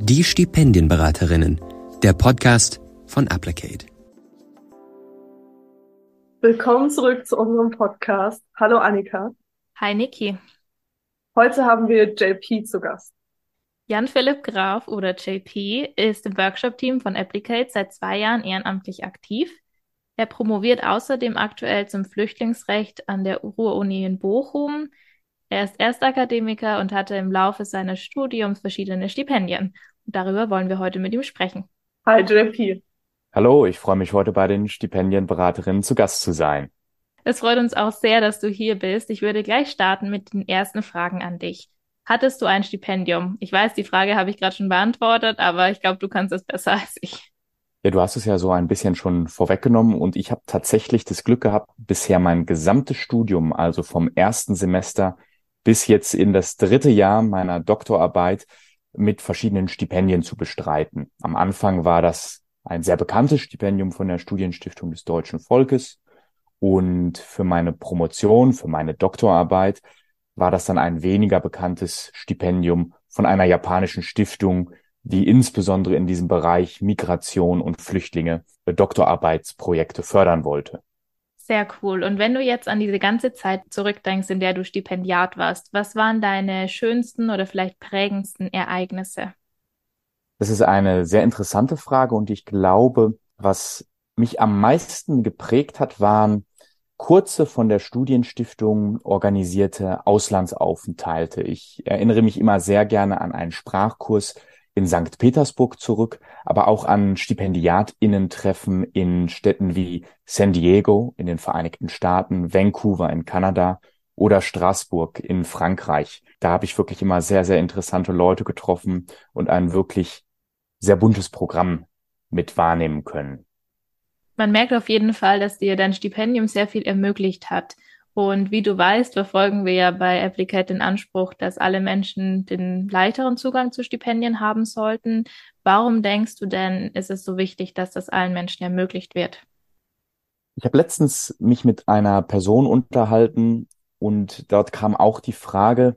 Die Stipendienberaterinnen, der Podcast von Applicate. Willkommen zurück zu unserem Podcast. Hallo Annika. Hi Niki. Heute haben wir JP zu Gast. Jan-Philipp Graf oder JP ist im Workshop-Team von Applicate seit zwei Jahren ehrenamtlich aktiv. Er promoviert außerdem aktuell zum Flüchtlingsrecht an der Ruhr-Uni in Bochum. Er ist Erstakademiker und hatte im Laufe seines Studiums verschiedene Stipendien. Darüber wollen wir heute mit ihm sprechen. Hi JP. Hallo, ich freue mich heute bei den Stipendienberaterinnen zu Gast zu sein. Es freut uns auch sehr, dass du hier bist. Ich würde gleich starten mit den ersten Fragen an dich. Hattest du ein Stipendium? Ich weiß, die Frage habe ich gerade schon beantwortet, aber ich glaube, du kannst es besser als ich. Ja, du hast es ja so ein bisschen schon vorweggenommen und ich habe tatsächlich das Glück gehabt, bisher mein gesamtes Studium, also vom ersten Semester bis jetzt in das dritte Jahr meiner Doktorarbeit mit verschiedenen Stipendien zu bestreiten. Am Anfang war das ein sehr bekanntes Stipendium von der Studienstiftung des deutschen Volkes. Und für meine Promotion, für meine Doktorarbeit war das dann ein weniger bekanntes Stipendium von einer japanischen Stiftung, die insbesondere in diesem Bereich Migration und Flüchtlinge Doktorarbeitsprojekte fördern wollte. Sehr cool. Und wenn du jetzt an diese ganze Zeit zurückdenkst, in der du Stipendiat warst, was waren deine schönsten oder vielleicht prägendsten Ereignisse? Das ist eine sehr interessante Frage und ich glaube, was mich am meisten geprägt hat, waren kurze von der Studienstiftung organisierte Auslandsaufenthalte. Ich erinnere mich immer sehr gerne an einen Sprachkurs in St. Petersburg zurück, aber auch an Stipendiatinnen-Treffen in Städten wie San Diego in den Vereinigten Staaten, Vancouver in Kanada oder Straßburg in Frankreich. Da habe ich wirklich immer sehr, sehr interessante Leute getroffen und ein wirklich sehr buntes Programm mit wahrnehmen können. Man merkt auf jeden Fall, dass dir dein Stipendium sehr viel ermöglicht hat. Und wie du weißt, verfolgen wir ja bei Applicate den Anspruch, dass alle Menschen den leichteren Zugang zu Stipendien haben sollten. Warum denkst du denn, ist es so wichtig, dass das allen Menschen ermöglicht wird? Ich habe letztens mich mit einer Person unterhalten und dort kam auch die Frage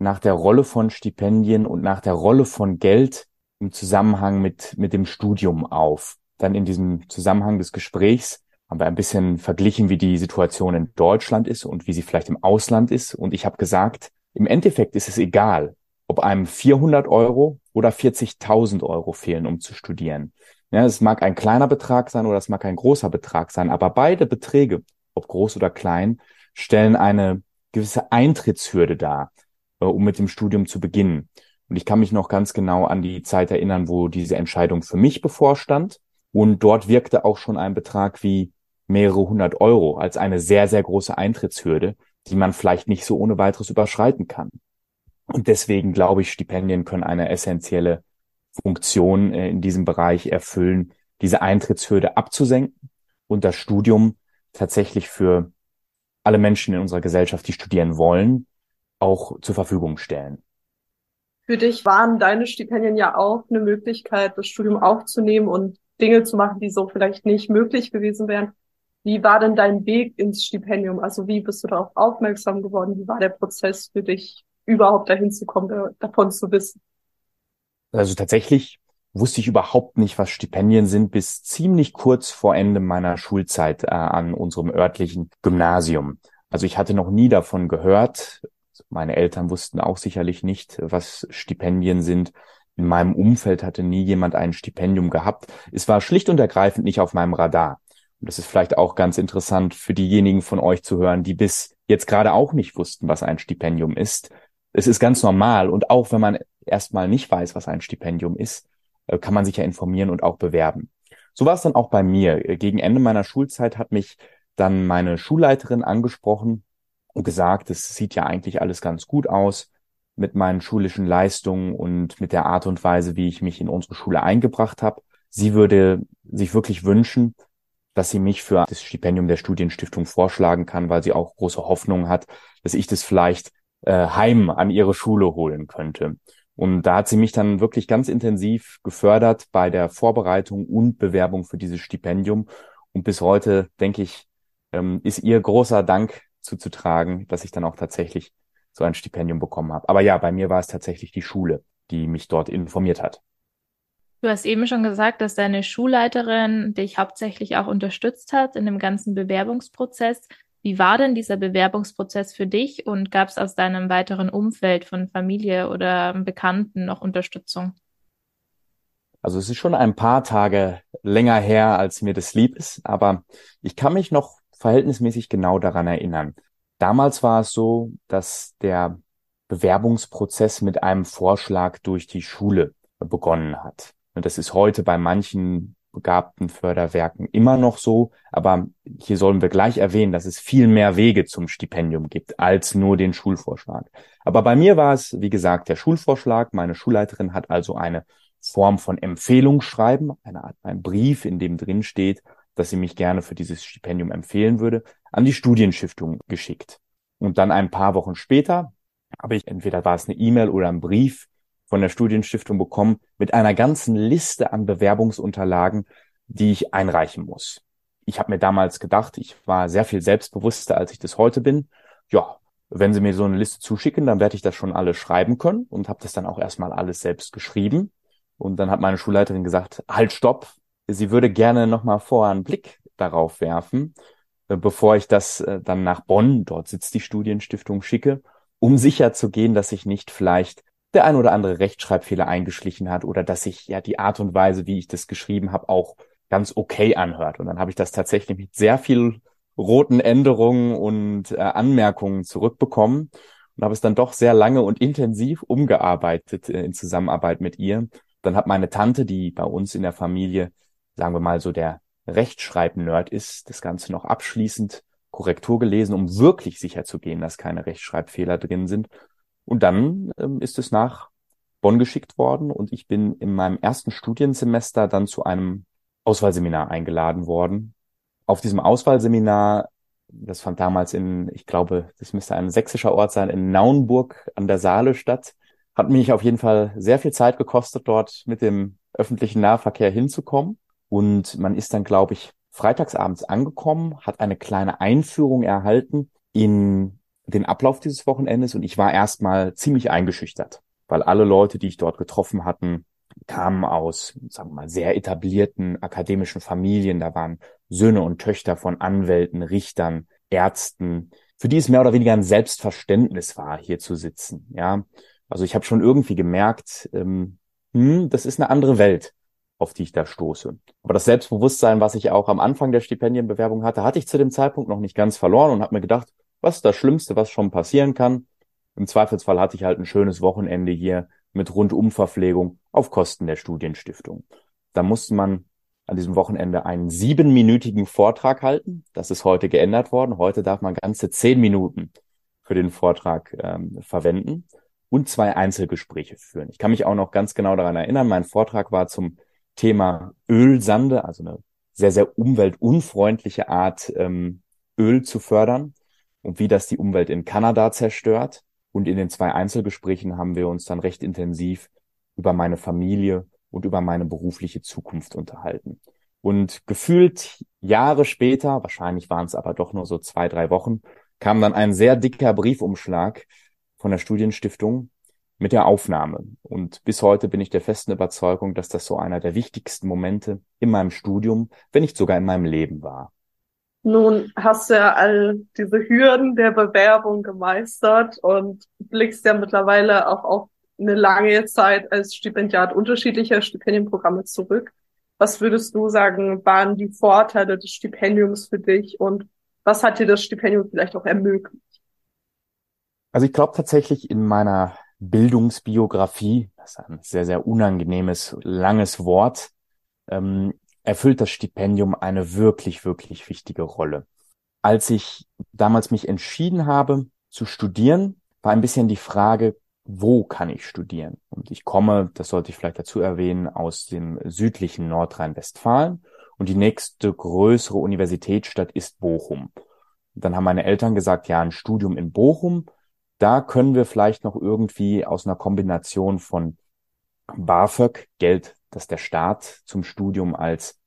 nach der Rolle von Stipendien und nach der Rolle von Geld im Zusammenhang mit, mit dem Studium auf. Dann in diesem Zusammenhang des Gesprächs haben wir ein bisschen verglichen, wie die Situation in Deutschland ist und wie sie vielleicht im Ausland ist. Und ich habe gesagt, im Endeffekt ist es egal, ob einem 400 Euro oder 40.000 Euro fehlen, um zu studieren. Ja, es mag ein kleiner Betrag sein oder es mag ein großer Betrag sein, aber beide Beträge, ob groß oder klein, stellen eine gewisse Eintrittshürde dar, äh, um mit dem Studium zu beginnen. Und ich kann mich noch ganz genau an die Zeit erinnern, wo diese Entscheidung für mich bevorstand. Und dort wirkte auch schon ein Betrag wie mehrere hundert Euro als eine sehr, sehr große Eintrittshürde, die man vielleicht nicht so ohne weiteres überschreiten kann. Und deswegen glaube ich, Stipendien können eine essentielle Funktion äh, in diesem Bereich erfüllen, diese Eintrittshürde abzusenken und das Studium tatsächlich für alle Menschen in unserer Gesellschaft, die studieren wollen, auch zur Verfügung stellen. Für dich waren deine Stipendien ja auch eine Möglichkeit, das Studium aufzunehmen und Dinge zu machen, die so vielleicht nicht möglich gewesen wären. Wie war denn dein Weg ins Stipendium? Also wie bist du darauf aufmerksam geworden? Wie war der Prozess für dich, überhaupt dahin zu kommen, davon zu wissen? Also tatsächlich wusste ich überhaupt nicht, was Stipendien sind, bis ziemlich kurz vor Ende meiner Schulzeit äh, an unserem örtlichen Gymnasium. Also ich hatte noch nie davon gehört, meine Eltern wussten auch sicherlich nicht, was Stipendien sind. In meinem Umfeld hatte nie jemand ein Stipendium gehabt. Es war schlicht und ergreifend nicht auf meinem Radar. Und das ist vielleicht auch ganz interessant für diejenigen von euch zu hören, die bis jetzt gerade auch nicht wussten, was ein Stipendium ist. Es ist ganz normal. Und auch wenn man erstmal nicht weiß, was ein Stipendium ist, äh, kann man sich ja informieren und auch bewerben. So war es dann auch bei mir. Gegen Ende meiner Schulzeit hat mich dann meine Schulleiterin angesprochen und gesagt, es sieht ja eigentlich alles ganz gut aus mit meinen schulischen Leistungen und mit der Art und Weise, wie ich mich in unsere Schule eingebracht habe. Sie würde sich wirklich wünschen, dass sie mich für das Stipendium der Studienstiftung vorschlagen kann, weil sie auch große Hoffnung hat, dass ich das vielleicht äh, heim an ihre Schule holen könnte. Und da hat sie mich dann wirklich ganz intensiv gefördert bei der Vorbereitung und Bewerbung für dieses Stipendium. Und bis heute, denke ich, ähm, ist ihr großer Dank zuzutragen, dass ich dann auch tatsächlich so ein Stipendium bekommen habe. Aber ja, bei mir war es tatsächlich die Schule, die mich dort informiert hat. Du hast eben schon gesagt, dass deine Schulleiterin dich hauptsächlich auch unterstützt hat in dem ganzen Bewerbungsprozess. Wie war denn dieser Bewerbungsprozess für dich und gab es aus deinem weiteren Umfeld von Familie oder Bekannten noch Unterstützung? Also es ist schon ein paar Tage länger her, als mir das lieb ist, aber ich kann mich noch verhältnismäßig genau daran erinnern. Damals war es so, dass der Bewerbungsprozess mit einem Vorschlag durch die Schule begonnen hat. Und das ist heute bei manchen begabten Förderwerken immer noch so. Aber hier sollen wir gleich erwähnen, dass es viel mehr Wege zum Stipendium gibt als nur den Schulvorschlag. Aber bei mir war es, wie gesagt, der Schulvorschlag. Meine Schulleiterin hat also eine Form von Empfehlung schreiben, eine Art, ein Brief, in dem drin steht, dass sie mich gerne für dieses Stipendium empfehlen würde, an die Studienstiftung geschickt. Und dann ein paar Wochen später habe ich, entweder war es eine E-Mail oder ein Brief von der Studienstiftung bekommen mit einer ganzen Liste an Bewerbungsunterlagen, die ich einreichen muss. Ich habe mir damals gedacht, ich war sehr viel selbstbewusster, als ich das heute bin. Ja, wenn Sie mir so eine Liste zuschicken, dann werde ich das schon alles schreiben können und habe das dann auch erstmal alles selbst geschrieben. Und dann hat meine Schulleiterin gesagt, halt, stopp, sie würde gerne nochmal vorher einen Blick darauf werfen, äh, bevor ich das äh, dann nach Bonn, dort sitzt die Studienstiftung, schicke, um sicher zu gehen, dass ich nicht vielleicht der ein oder andere Rechtschreibfehler eingeschlichen hat oder dass sich ja die Art und Weise, wie ich das geschrieben habe, auch ganz okay anhört. Und dann habe ich das tatsächlich mit sehr viel roten Änderungen und äh, Anmerkungen zurückbekommen und habe es dann doch sehr lange und intensiv umgearbeitet äh, in Zusammenarbeit mit ihr. Dann hat meine Tante, die bei uns in der Familie, sagen wir mal so der Rechtschreib-Nerd ist, das Ganze noch abschließend Korrektur gelesen, um wirklich sicher zu gehen, dass keine Rechtschreibfehler drin sind und dann ähm, ist es nach Bonn geschickt worden und ich bin in meinem ersten Studiensemester dann zu einem Auswahlseminar eingeladen worden. Auf diesem Auswahlseminar, das fand damals in, ich glaube, das müsste ein sächsischer Ort sein, in Naunburg an der Saale statt, hat mich auf jeden Fall sehr viel Zeit gekostet, dort mit dem öffentlichen Nahverkehr hinzukommen. Und man ist dann, glaube ich, freitagsabends angekommen, hat eine kleine Einführung erhalten in den Ablauf dieses Wochenendes und ich war erstmal ziemlich eingeschüchtert, weil alle Leute, die ich dort getroffen hatten, kamen aus, sagen wir mal, sehr etablierten akademischen Familien. Da waren Söhne und Töchter von Anwälten, Richtern, Ärzten, für die es mehr oder weniger ein Selbstverständnis war, hier zu sitzen. Ja, also ich habe schon irgendwie gemerkt, ähm, hm, das ist eine andere Welt, auf die ich da stoße. Aber das Selbstbewusstsein, was ich auch am Anfang der Stipendienbewerbung hatte, hatte ich zu dem Zeitpunkt noch nicht ganz verloren und habe mir gedacht, was ist das Schlimmste, was schon passieren kann? Im Zweifelsfall hatte ich halt ein schönes Wochenende hier mit Rundumverpflegung auf Kosten der Studienstiftung. Da musste man an diesem Wochenende einen siebenminütigen Vortrag halten. Das ist heute geändert worden. Heute darf man ganze zehn Minuten für den Vortrag ähm, verwenden und zwei Einzelgespräche führen. Ich kann mich auch noch ganz genau daran erinnern, mein Vortrag war zum Thema Ölsande, also eine sehr, sehr umweltunfreundliche Art, ähm, Öl zu fördern und wie das die Umwelt in Kanada zerstört. Und in den zwei Einzelgesprächen haben wir uns dann recht intensiv über meine Familie und über meine berufliche Zukunft unterhalten. Und gefühlt Jahre später, wahrscheinlich waren es aber doch nur so zwei, drei Wochen, kam dann ein sehr dicker Briefumschlag von der Studienstiftung mit der Aufnahme. Und bis heute bin ich der festen Überzeugung, dass das so einer der wichtigsten Momente in meinem Studium, wenn nicht sogar in meinem Leben war. Nun hast du ja all diese Hürden der Bewerbung gemeistert und blickst ja mittlerweile auch auf eine lange Zeit als Stipendiat unterschiedlicher Stipendienprogramme zurück. Was würdest du sagen, waren die Vorteile des Stipendiums für dich und was hat dir das Stipendium vielleicht auch ermöglicht? Also ich glaube tatsächlich in meiner Bildungsbiografie, das ist ein sehr, sehr unangenehmes, langes Wort, ähm, erfüllt das Stipendium eine wirklich, wirklich wichtige Rolle. Als ich damals mich entschieden habe zu studieren, war ein bisschen die Frage, wo kann ich studieren? Und ich komme, das sollte ich vielleicht dazu erwähnen, aus dem südlichen Nordrhein-Westfalen und die nächste größere Universitätsstadt ist Bochum. Dann haben meine Eltern gesagt, ja, ein Studium in Bochum, da können wir vielleicht noch irgendwie aus einer Kombination von BAföG, Geld dass der Staat zum Studium als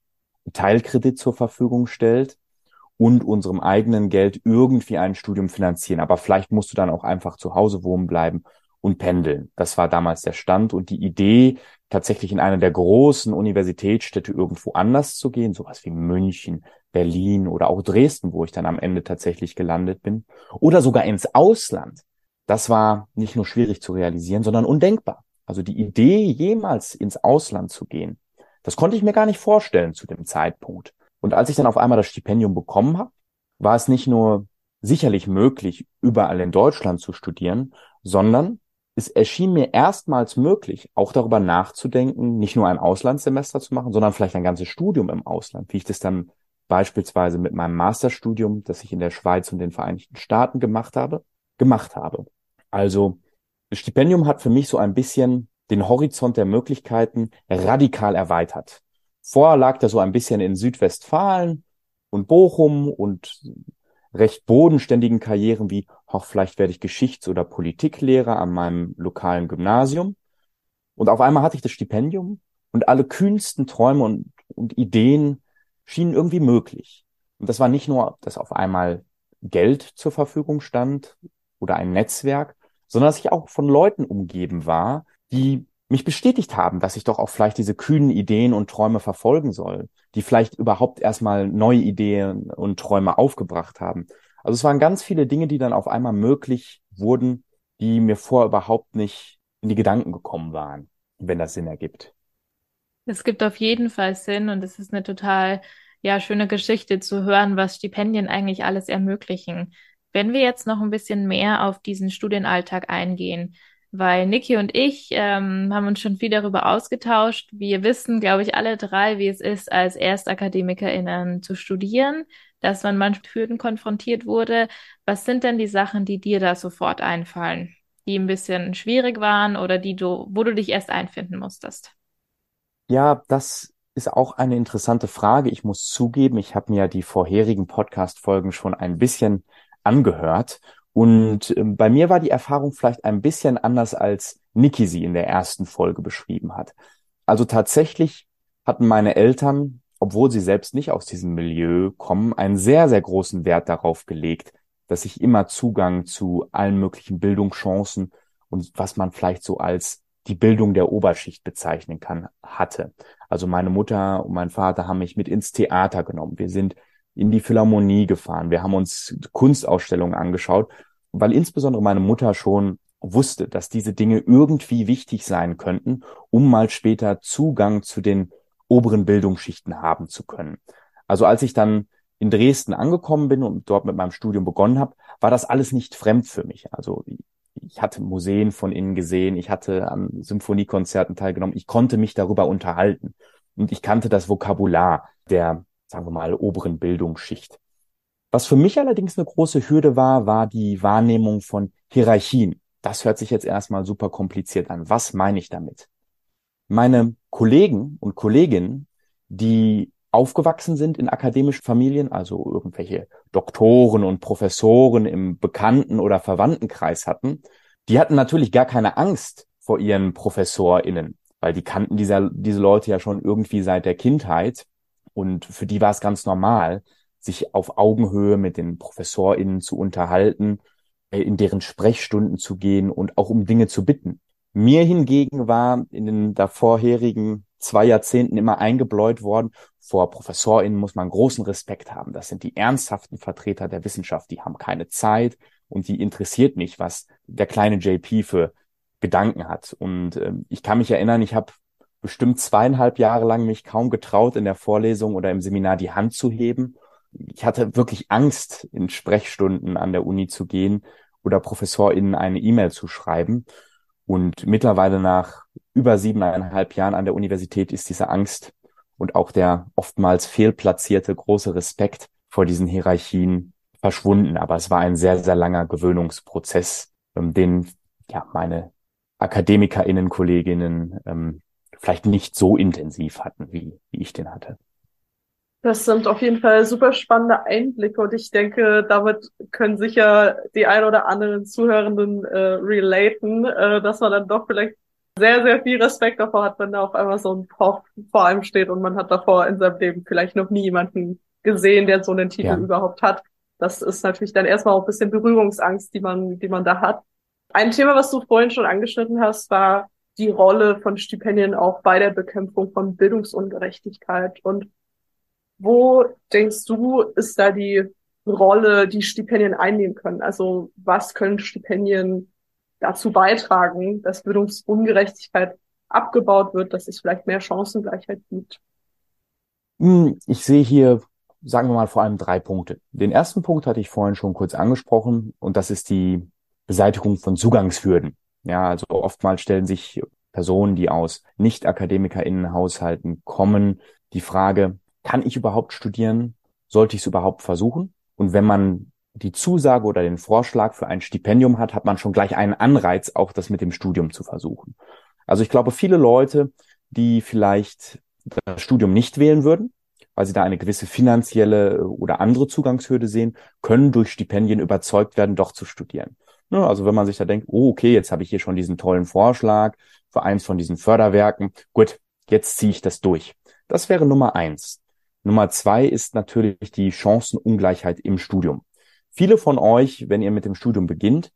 Teilkredit zur Verfügung stellt und unserem eigenen Geld irgendwie ein Studium finanzieren. Aber vielleicht musst du dann auch einfach zu Hause wohnen bleiben und pendeln. Das war damals der Stand und die Idee, tatsächlich in einer der großen Universitätsstädte irgendwo anders zu gehen, sowas wie München, Berlin oder auch Dresden, wo ich dann am Ende tatsächlich gelandet bin, oder sogar ins Ausland. Das war nicht nur schwierig zu realisieren, sondern undenkbar. Also die Idee, jemals ins Ausland zu gehen, das konnte ich mir gar nicht vorstellen zu dem Zeitpunkt. Und als ich dann auf einmal das Stipendium bekommen habe, war es nicht nur sicherlich möglich, überall in Deutschland zu studieren, sondern es erschien mir erstmals möglich, auch darüber nachzudenken, nicht nur ein Auslandssemester zu machen, sondern vielleicht ein ganzes Studium im Ausland, wie ich das dann beispielsweise mit meinem Masterstudium, das ich in der Schweiz und den Vereinigten Staaten gemacht habe, gemacht habe. Also das Stipendium hat für mich so ein bisschen den Horizont der Möglichkeiten radikal erweitert. Vorher lag er so ein bisschen in Südwestfalen und Bochum und recht bodenständigen Karrieren wie, ach, vielleicht werde ich Geschichts- oder Politiklehrer an meinem lokalen Gymnasium. Und auf einmal hatte ich das Stipendium und alle kühnsten Träume und, und Ideen schienen irgendwie möglich. Und das war nicht nur, dass auf einmal Geld zur Verfügung stand oder ein Netzwerk, sondern dass ich auch von Leuten umgeben war, die mich bestätigt haben, dass ich doch auch vielleicht diese kühnen Ideen und Träume verfolgen soll, die vielleicht überhaupt erstmal neue Ideen und Träume aufgebracht haben. Also es waren ganz viele Dinge, die dann auf einmal möglich wurden, die mir vorher überhaupt nicht in die Gedanken gekommen waren, wenn das Sinn ergibt. Es gibt auf jeden Fall Sinn und es ist eine total ja schöne Geschichte zu hören, was Stipendien eigentlich alles ermöglichen. Wenn wir jetzt noch ein bisschen mehr auf diesen Studienalltag eingehen, weil Niki und ich ähm, haben uns schon viel darüber ausgetauscht. Wir wissen, glaube ich, alle drei, wie es ist, als ErstakademikerInnen zu studieren, dass man manchmal Hürden konfrontiert wurde. Was sind denn die Sachen, die dir da sofort einfallen, die ein bisschen schwierig waren oder die du, wo du dich erst einfinden musstest? Ja, das ist auch eine interessante Frage. Ich muss zugeben, ich habe mir die vorherigen Podcast-Folgen schon ein bisschen angehört und ähm, bei mir war die Erfahrung vielleicht ein bisschen anders, als Niki sie in der ersten Folge beschrieben hat. Also tatsächlich hatten meine Eltern, obwohl sie selbst nicht aus diesem Milieu kommen, einen sehr, sehr großen Wert darauf gelegt, dass ich immer Zugang zu allen möglichen Bildungschancen und was man vielleicht so als die Bildung der Oberschicht bezeichnen kann, hatte. Also meine Mutter und mein Vater haben mich mit ins Theater genommen. Wir sind in die Philharmonie gefahren. Wir haben uns Kunstausstellungen angeschaut, weil insbesondere meine Mutter schon wusste, dass diese Dinge irgendwie wichtig sein könnten, um mal später Zugang zu den oberen Bildungsschichten haben zu können. Also als ich dann in Dresden angekommen bin und dort mit meinem Studium begonnen habe, war das alles nicht fremd für mich. Also ich hatte Museen von innen gesehen, ich hatte an Symphoniekonzerten teilgenommen, ich konnte mich darüber unterhalten und ich kannte das Vokabular der sagen wir mal, oberen Bildungsschicht. Was für mich allerdings eine große Hürde war, war die Wahrnehmung von Hierarchien. Das hört sich jetzt erstmal super kompliziert an. Was meine ich damit? Meine Kollegen und Kolleginnen, die aufgewachsen sind in akademischen Familien, also irgendwelche Doktoren und Professoren im Bekannten- oder Verwandtenkreis hatten, die hatten natürlich gar keine Angst vor ihren ProfessorInnen, weil die kannten diese, diese Leute ja schon irgendwie seit der Kindheit und für die war es ganz normal, sich auf Augenhöhe mit den ProfessorInnen zu unterhalten, äh, in deren Sprechstunden zu gehen und auch um Dinge zu bitten. Mir hingegen war in den davorherigen zwei Jahrzehnten immer eingebläut worden, vor ProfessorInnen muss man großen Respekt haben. Das sind die ernsthaften Vertreter der Wissenschaft, die haben keine Zeit und die interessiert nicht, was der kleine JP für Gedanken hat. Und äh, ich kann mich erinnern, ich habe bestimmt zweieinhalb Jahre lang mich kaum getraut, in der Vorlesung oder im Seminar die Hand zu heben. Ich hatte wirklich Angst, in Sprechstunden an der Uni zu gehen oder ProfessorInnen eine E-Mail zu schreiben. Und mittlerweile nach über siebeneinhalb Jahren an der Universität ist diese Angst und auch der oftmals fehlplatzierte große Respekt vor diesen Hierarchien verschwunden. Aber es war ein sehr, sehr langer Gewöhnungsprozess, ähm, den ja meine AkademikerInnen, Kolleginnen ähm, vielleicht nicht so intensiv hatten, wie, wie ich den hatte. Das sind auf jeden Fall super spannende Einblicke und ich denke, damit können sicher die ein oder anderen Zuhörenden äh, relaten, äh, dass man dann doch vielleicht sehr, sehr viel Respekt davor hat, wenn da auf einmal so ein Prof vor einem steht und man hat davor in seinem Leben vielleicht noch nie jemanden gesehen, der so einen Titel ja. überhaupt hat. Das ist natürlich dann erstmal auch ein bisschen Berührungsangst, die man, die man da hat. Ein Thema, was du vorhin schon angeschnitten hast, war die Rolle von Stipendien auch bei der Bekämpfung von Bildungsungerechtigkeit. Und wo denkst du, ist da die Rolle, die Stipendien einnehmen können? Also was können Stipendien dazu beitragen, dass Bildungsungerechtigkeit abgebaut wird, dass es vielleicht mehr Chancengleichheit gibt? Hm, ich sehe hier, sagen wir mal, vor allem drei Punkte. Den ersten Punkt hatte ich vorhin schon kurz angesprochen und das ist die Beseitigung von Zugangshürden. Ja, also oftmals stellen sich Personen, die aus Nicht-AkademikerInnen-Haushalten kommen, die Frage, kann ich überhaupt studieren? Sollte ich es überhaupt versuchen? Und wenn man die Zusage oder den Vorschlag für ein Stipendium hat, hat man schon gleich einen Anreiz, auch das mit dem Studium zu versuchen. Also ich glaube, viele Leute, die vielleicht das Studium nicht wählen würden, weil sie da eine gewisse finanzielle oder andere Zugangshürde sehen, können durch Stipendien überzeugt werden, doch zu studieren. Also wenn man sich da denkt, oh, okay, jetzt habe ich hier schon diesen tollen Vorschlag für eins von diesen Förderwerken, gut, jetzt ziehe ich das durch. Das wäre Nummer eins. Nummer zwei ist natürlich die Chancenungleichheit im Studium. Viele von euch, wenn ihr mit dem Studium beginnt,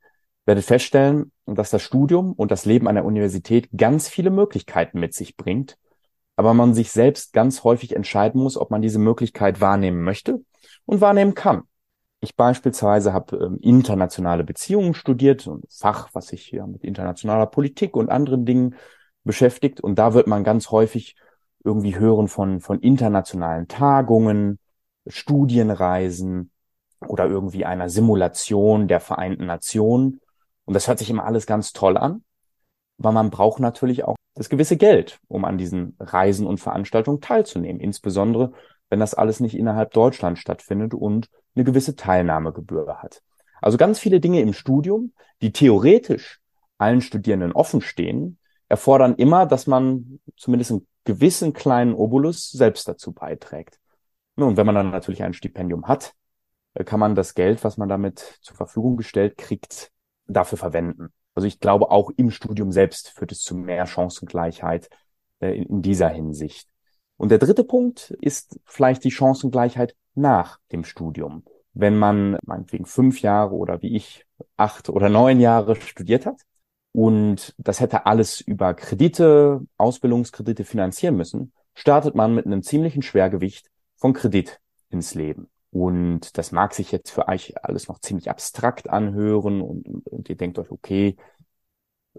werdet feststellen, dass das Studium und das Leben an der Universität ganz viele Möglichkeiten mit sich bringt, aber man sich selbst ganz häufig entscheiden muss, ob man diese Möglichkeit wahrnehmen möchte und wahrnehmen kann. Ich beispielsweise habe ähm, internationale Beziehungen studiert, ein Fach, was sich ja mit internationaler Politik und anderen Dingen beschäftigt. Und da wird man ganz häufig irgendwie hören von, von internationalen Tagungen, Studienreisen oder irgendwie einer Simulation der Vereinten Nationen. Und das hört sich immer alles ganz toll an, aber man braucht natürlich auch das gewisse Geld, um an diesen Reisen und Veranstaltungen teilzunehmen. Insbesondere, wenn das alles nicht innerhalb Deutschlands stattfindet und eine gewisse Teilnahmegebühr hat. Also ganz viele Dinge im Studium, die theoretisch allen Studierenden offen stehen, erfordern immer, dass man zumindest einen gewissen kleinen Obolus selbst dazu beiträgt. Und wenn man dann natürlich ein Stipendium hat, äh, kann man das Geld, was man damit zur Verfügung gestellt kriegt, dafür verwenden. Also ich glaube, auch im Studium selbst führt es zu mehr Chancengleichheit äh, in dieser Hinsicht. Und der dritte Punkt ist vielleicht die Chancengleichheit nach dem Studium. Wenn man meinetwegen fünf Jahre oder wie ich acht oder neun Jahre studiert hat, und das hätte alles über Kredite, Ausbildungskredite finanzieren müssen, startet man mit einem ziemlichen Schwergewicht von Kredit ins Leben. Und das mag sich jetzt für euch alles noch ziemlich abstrakt anhören und, und ihr denkt euch, okay,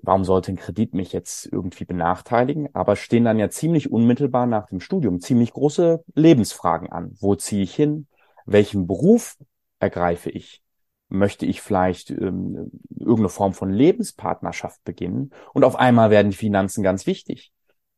warum sollte ein Kredit mich jetzt irgendwie benachteiligen? Aber stehen dann ja ziemlich unmittelbar nach dem Studium ziemlich große Lebensfragen an. Wo ziehe ich hin? Welchen Beruf ergreife ich? möchte ich vielleicht ähm, irgendeine Form von Lebenspartnerschaft beginnen und auf einmal werden die Finanzen ganz wichtig.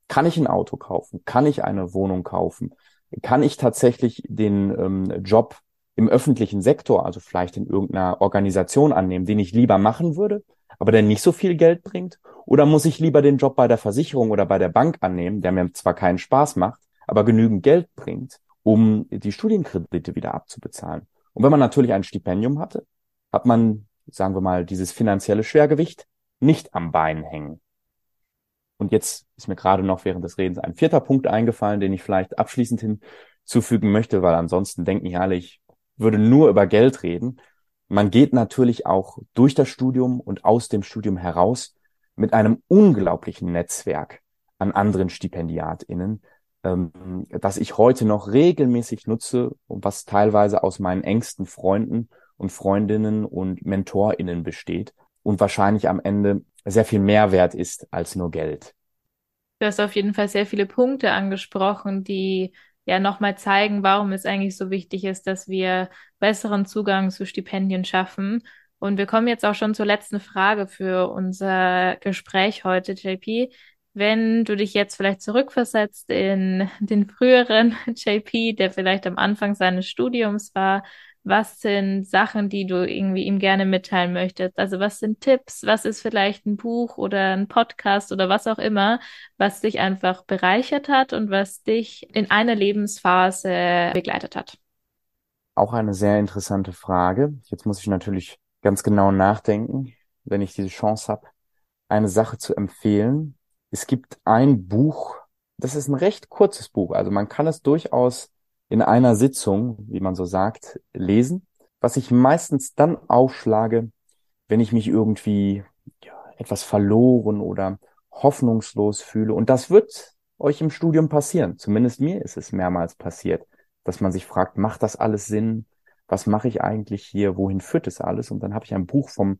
Kann ich ein Auto kaufen? Kann ich eine Wohnung kaufen? Kann ich tatsächlich den ähm, Job im öffentlichen Sektor, also vielleicht in irgendeiner Organisation annehmen, den ich lieber machen würde, aber der nicht so viel Geld bringt? Oder muss ich lieber den Job bei der Versicherung oder bei der Bank annehmen, der mir zwar keinen Spaß macht, aber genügend Geld bringt, um die Studienkredite wieder abzubezahlen? Und wenn man natürlich ein Stipendium hatte, hat man, sagen wir mal, dieses finanzielle Schwergewicht nicht am Bein hängen. Und jetzt ist mir gerade noch während des Redens ein vierter Punkt eingefallen, den ich vielleicht abschließend hinzufügen möchte, weil ansonsten denken ja alle, ich würde nur über Geld reden. Man geht natürlich auch durch das Studium und aus dem Studium heraus mit einem unglaublichen Netzwerk an anderen StipendiatInnen, ähm, das ich heute noch regelmäßig nutze und was teilweise aus meinen engsten Freunden und Freundinnen und MentorInnen besteht und wahrscheinlich am Ende sehr viel mehr wert ist als nur Geld. Du hast auf jeden Fall sehr viele Punkte angesprochen, die ja nochmal zeigen, warum es eigentlich so wichtig ist, dass wir besseren Zugang zu Stipendien schaffen. Und wir kommen jetzt auch schon zur letzten Frage für unser Gespräch heute, JP. Wenn du dich jetzt vielleicht zurückversetzt in den früheren JP, der vielleicht am Anfang seines Studiums war, was sind Sachen, die du irgendwie ihm gerne mitteilen möchtest? Also was sind Tipps? Was ist vielleicht ein Buch oder ein Podcast oder was auch immer, was dich einfach bereichert hat und was dich in einer Lebensphase begleitet hat? Auch eine sehr interessante Frage. Jetzt muss ich natürlich ganz genau nachdenken, wenn ich diese Chance habe, eine Sache zu empfehlen. Es gibt ein Buch, das ist ein recht kurzes Buch, also man kann es durchaus in einer Sitzung, wie man so sagt, lesen, was ich meistens dann aufschlage, wenn ich mich irgendwie etwas verloren oder hoffnungslos fühle. Und das wird euch im Studium passieren. Zumindest mir ist es mehrmals passiert, dass man sich fragt, macht das alles Sinn? Was mache ich eigentlich hier? Wohin führt es alles? Und dann habe ich ein Buch vom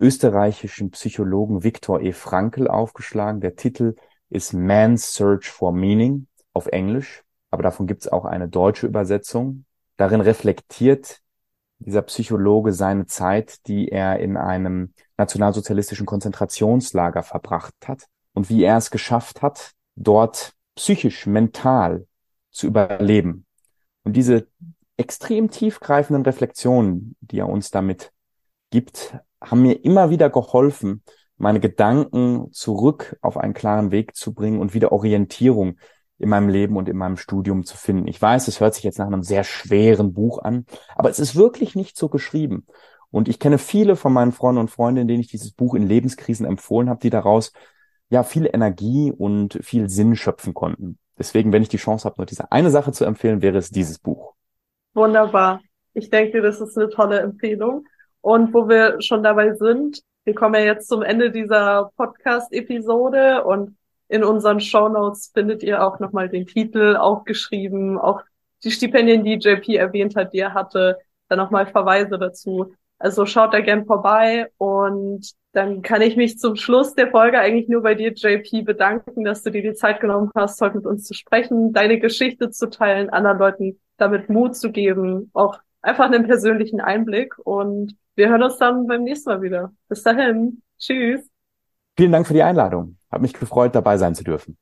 österreichischen Psychologen Viktor E. Frankl aufgeschlagen. Der Titel ist Man's Search for Meaning auf Englisch, aber davon gibt es auch eine deutsche Übersetzung. Darin reflektiert dieser Psychologe seine Zeit, die er in einem nationalsozialistischen Konzentrationslager verbracht hat und wie er es geschafft hat, dort psychisch, mental zu überleben. Und diese extrem tiefgreifenden Reflexionen, die er uns damit gibt, haben mir immer wieder geholfen, meine Gedanken zurück auf einen klaren Weg zu bringen und wieder Orientierung in meinem Leben und in meinem Studium zu finden. Ich weiß, es hört sich jetzt nach einem sehr schweren Buch an, aber es ist wirklich nicht so geschrieben. Und ich kenne viele von meinen Freunden und Freundinnen, denen ich dieses Buch in Lebenskrisen empfohlen habe, die daraus ja viel Energie und viel Sinn schöpfen konnten. Deswegen, wenn ich die Chance habe, nur diese eine Sache zu empfehlen, wäre es dieses Buch. Wunderbar. Ich denke, das ist eine tolle Empfehlung. Und wo wir schon dabei sind, wir kommen ja jetzt zum Ende dieser Podcast-Episode und in unseren Show Notes findet ihr auch nochmal den Titel aufgeschrieben, auch die Stipendien, die JP erwähnt hat, die er hatte, dann nochmal Verweise dazu. Also schaut da gern vorbei und dann kann ich mich zum Schluss der Folge eigentlich nur bei dir, JP, bedanken, dass du dir die Zeit genommen hast, heute mit uns zu sprechen, deine Geschichte zu teilen, anderen Leuten damit Mut zu geben, auch einfach einen persönlichen Einblick und wir hören uns dann beim nächsten Mal wieder. Bis dahin. Tschüss. Vielen Dank für die Einladung. Hat mich gefreut, dabei sein zu dürfen.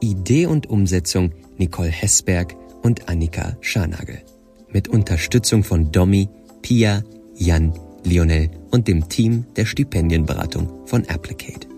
Idee und Umsetzung Nicole Hessberg und Annika Scharnagel. Mit Unterstützung von Domi, Pia, Jan, Lionel und dem Team der Stipendienberatung von Applicate.